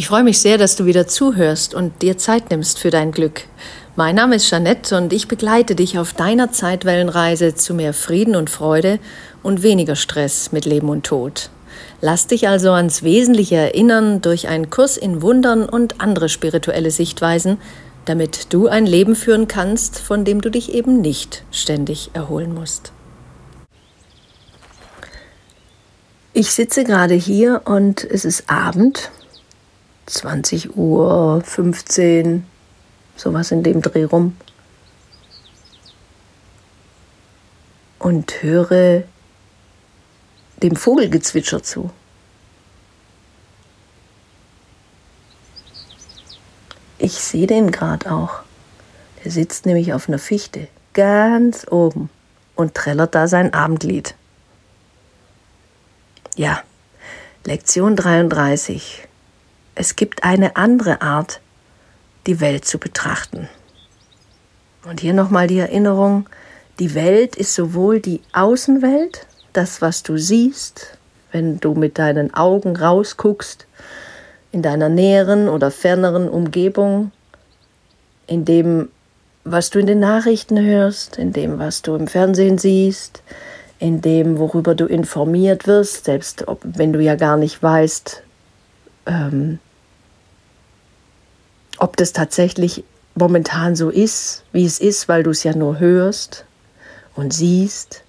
Ich freue mich sehr, dass du wieder zuhörst und dir Zeit nimmst für dein Glück. Mein Name ist Jeanette und ich begleite dich auf deiner Zeitwellenreise zu mehr Frieden und Freude und weniger Stress mit Leben und Tod. Lass dich also ans Wesentliche erinnern durch einen Kurs in Wundern und andere spirituelle Sichtweisen, damit du ein Leben führen kannst, von dem du dich eben nicht ständig erholen musst. Ich sitze gerade hier und es ist Abend 20 Uhr, 15, sowas in dem Dreh rum. Und höre dem Vogelgezwitscher zu. Ich sehe den gerade auch. Der sitzt nämlich auf einer Fichte, ganz oben, und trällert da sein Abendlied. Ja, Lektion 33. Es gibt eine andere Art, die Welt zu betrachten. Und hier nochmal die Erinnerung, die Welt ist sowohl die Außenwelt, das, was du siehst, wenn du mit deinen Augen rausguckst, in deiner näheren oder ferneren Umgebung, in dem, was du in den Nachrichten hörst, in dem, was du im Fernsehen siehst, in dem, worüber du informiert wirst, selbst ob, wenn du ja gar nicht weißt, ähm, ob das tatsächlich momentan so ist, wie es ist, weil du es ja nur hörst und siehst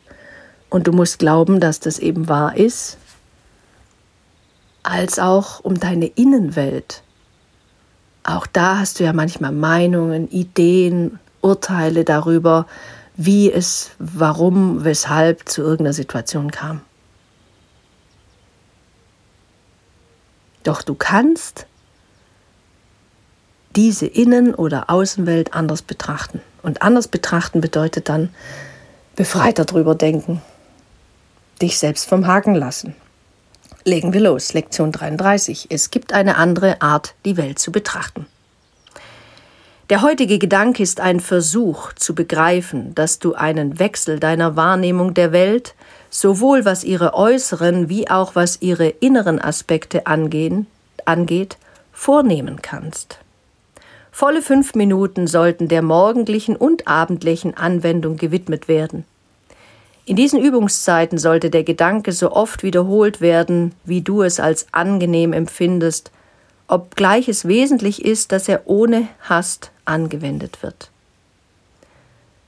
und du musst glauben, dass das eben wahr ist, als auch um deine Innenwelt. Auch da hast du ja manchmal Meinungen, Ideen, Urteile darüber, wie es, warum, weshalb zu irgendeiner Situation kam. Doch du kannst diese Innen- oder Außenwelt anders betrachten. Und anders betrachten bedeutet dann befreiter drüber denken, dich selbst vom Haken lassen. Legen wir los, Lektion 33. Es gibt eine andere Art, die Welt zu betrachten. Der heutige Gedanke ist ein Versuch zu begreifen, dass du einen Wechsel deiner Wahrnehmung der Welt, sowohl was ihre äußeren wie auch was ihre inneren Aspekte angehen, angeht, vornehmen kannst. Volle fünf Minuten sollten der morgendlichen und abendlichen Anwendung gewidmet werden. In diesen Übungszeiten sollte der Gedanke so oft wiederholt werden, wie du es als angenehm empfindest, obgleich es wesentlich ist, dass er ohne Hast angewendet wird.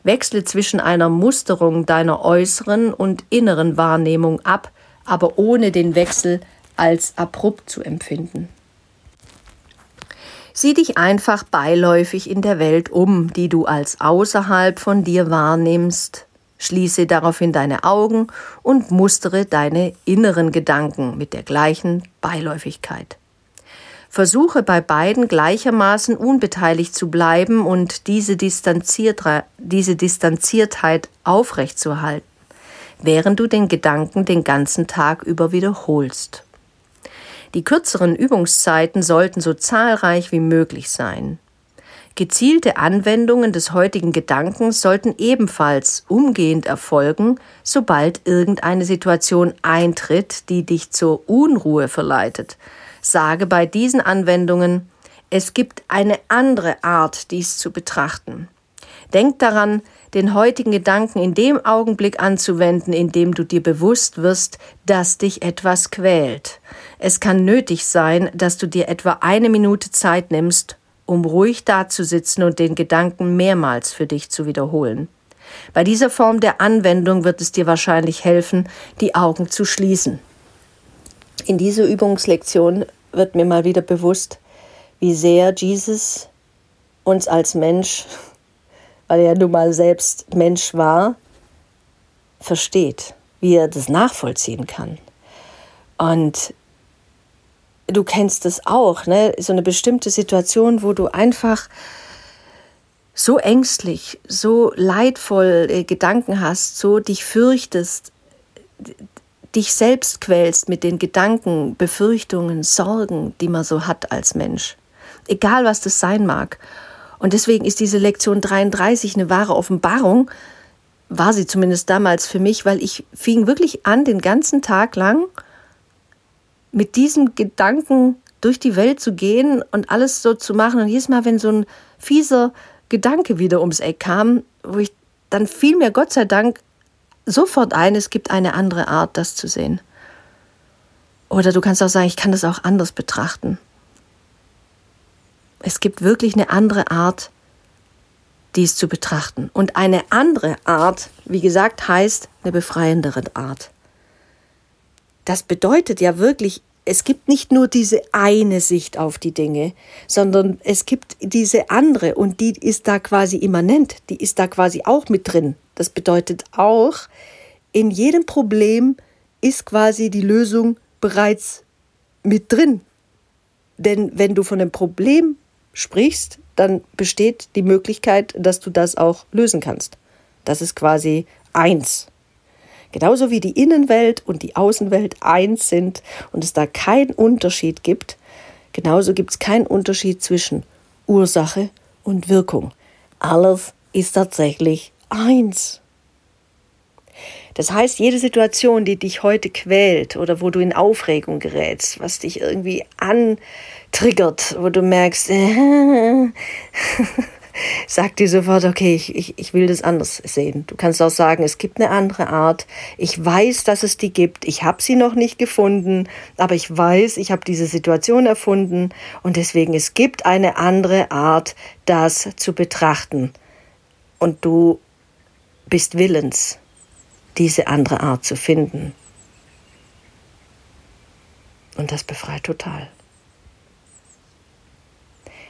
Wechsle zwischen einer Musterung deiner äußeren und inneren Wahrnehmung ab, aber ohne den Wechsel als abrupt zu empfinden. Sieh dich einfach beiläufig in der Welt um, die du als außerhalb von dir wahrnimmst. Schließe daraufhin deine Augen und mustere deine inneren Gedanken mit der gleichen Beiläufigkeit. Versuche bei beiden gleichermaßen unbeteiligt zu bleiben und diese, Distanziert diese Distanziertheit aufrechtzuerhalten, während du den Gedanken den ganzen Tag über wiederholst. Die kürzeren Übungszeiten sollten so zahlreich wie möglich sein. Gezielte Anwendungen des heutigen Gedankens sollten ebenfalls umgehend erfolgen, sobald irgendeine Situation eintritt, die dich zur Unruhe verleitet. Sage bei diesen Anwendungen, es gibt eine andere Art, dies zu betrachten. Denk daran, den heutigen Gedanken in dem Augenblick anzuwenden, in dem du dir bewusst wirst, dass dich etwas quält. Es kann nötig sein, dass du dir etwa eine Minute Zeit nimmst, um ruhig dazusitzen und den Gedanken mehrmals für dich zu wiederholen. Bei dieser Form der Anwendung wird es dir wahrscheinlich helfen, die Augen zu schließen. In dieser Übungslektion wird mir mal wieder bewusst, wie sehr Jesus uns als Mensch weil er nun mal selbst Mensch war, versteht, wie er das nachvollziehen kann. Und du kennst es auch, ne? so eine bestimmte Situation, wo du einfach so ängstlich, so leidvoll äh, Gedanken hast, so dich fürchtest, dich selbst quälst mit den Gedanken, Befürchtungen, Sorgen, die man so hat als Mensch. Egal was das sein mag. Und deswegen ist diese Lektion 33 eine wahre Offenbarung, war sie zumindest damals für mich, weil ich fing wirklich an, den ganzen Tag lang mit diesem Gedanken durch die Welt zu gehen und alles so zu machen. Und jedes Mal, wenn so ein fieser Gedanke wieder ums Eck kam, wo ich dann fiel mir Gott sei Dank sofort ein, es gibt eine andere Art, das zu sehen. Oder du kannst auch sagen, ich kann das auch anders betrachten. Es gibt wirklich eine andere Art, dies zu betrachten. Und eine andere Art, wie gesagt, heißt eine befreiendere Art. Das bedeutet ja wirklich, es gibt nicht nur diese eine Sicht auf die Dinge, sondern es gibt diese andere und die ist da quasi immanent, die ist da quasi auch mit drin. Das bedeutet auch, in jedem Problem ist quasi die Lösung bereits mit drin. Denn wenn du von einem Problem sprichst, dann besteht die Möglichkeit, dass du das auch lösen kannst. Das ist quasi eins. Genauso wie die Innenwelt und die Außenwelt eins sind und es da keinen Unterschied gibt, genauso gibt es keinen Unterschied zwischen Ursache und Wirkung. Alles ist tatsächlich eins. Das heißt, jede Situation, die dich heute quält oder wo du in Aufregung gerätst, was dich irgendwie antriggert, wo du merkst, äh, sagt dir sofort, okay, ich, ich, ich will das anders sehen. Du kannst auch sagen, es gibt eine andere Art. Ich weiß, dass es die gibt. Ich habe sie noch nicht gefunden, aber ich weiß, ich habe diese Situation erfunden und deswegen, es gibt eine andere Art, das zu betrachten. Und du bist willens, diese andere Art zu finden. Und das befreit total.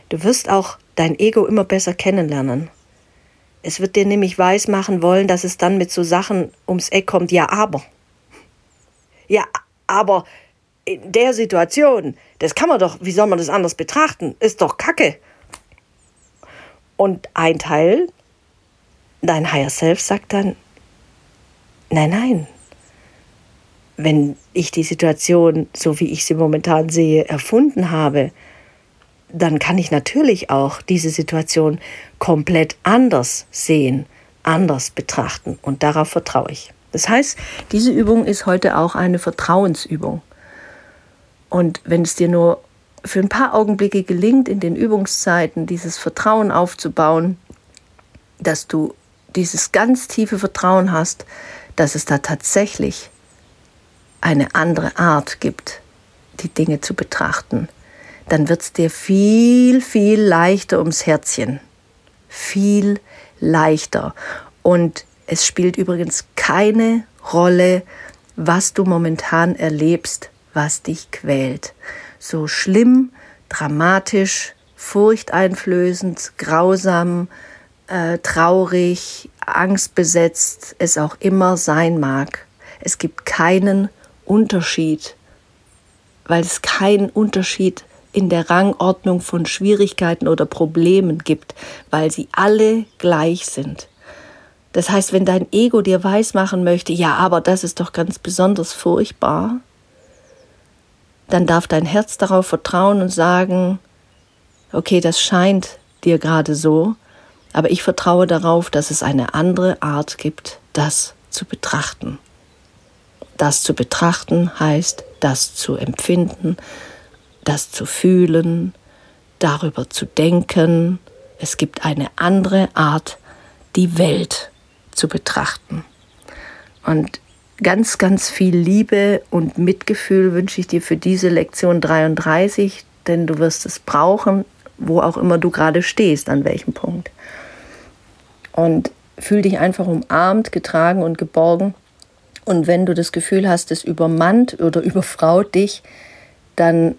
Du wirst auch dein Ego immer besser kennenlernen. Es wird dir nämlich weismachen wollen, dass es dann mit so Sachen ums Eck kommt, ja, aber. Ja, aber in der Situation, das kann man doch, wie soll man das anders betrachten? Ist doch Kacke. Und ein Teil, dein Higher Self, sagt dann, nein, nein. Wenn ich die Situation, so wie ich sie momentan sehe, erfunden habe, dann kann ich natürlich auch diese Situation komplett anders sehen, anders betrachten und darauf vertraue ich. Das heißt, diese Übung ist heute auch eine Vertrauensübung. Und wenn es dir nur für ein paar Augenblicke gelingt, in den Übungszeiten dieses Vertrauen aufzubauen, dass du dieses ganz tiefe Vertrauen hast, dass es da tatsächlich eine andere Art gibt, die Dinge zu betrachten, dann wird es dir viel, viel leichter ums Herzchen. Viel leichter. Und es spielt übrigens keine Rolle, was du momentan erlebst, was dich quält. So schlimm, dramatisch, furchteinflößend, grausam, äh, traurig, angstbesetzt es auch immer sein mag. Es gibt keinen Unterschied, weil es keinen Unterschied in der Rangordnung von Schwierigkeiten oder Problemen gibt, weil sie alle gleich sind. Das heißt, wenn dein Ego dir weismachen möchte, ja, aber das ist doch ganz besonders furchtbar, dann darf dein Herz darauf vertrauen und sagen, okay, das scheint dir gerade so, aber ich vertraue darauf, dass es eine andere Art gibt, das zu betrachten. Das zu betrachten heißt, das zu empfinden, das zu fühlen, darüber zu denken. Es gibt eine andere Art, die Welt zu betrachten. Und ganz, ganz viel Liebe und Mitgefühl wünsche ich dir für diese Lektion 33, denn du wirst es brauchen, wo auch immer du gerade stehst, an welchem Punkt. Und fühl dich einfach umarmt, getragen und geborgen. Und wenn du das Gefühl hast, es übermannt oder überfraut dich, dann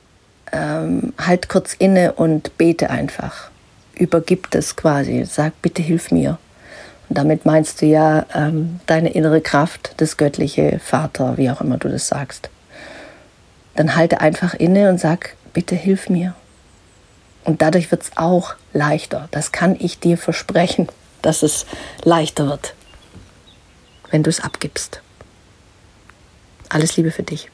ähm, halt kurz inne und bete einfach. Übergib das quasi. Sag, bitte hilf mir. Und damit meinst du ja ähm, deine innere Kraft, das göttliche Vater, wie auch immer du das sagst. Dann halte einfach inne und sag, bitte hilf mir. Und dadurch wird es auch leichter. Das kann ich dir versprechen, dass es leichter wird, wenn du es abgibst. Alles Liebe für dich.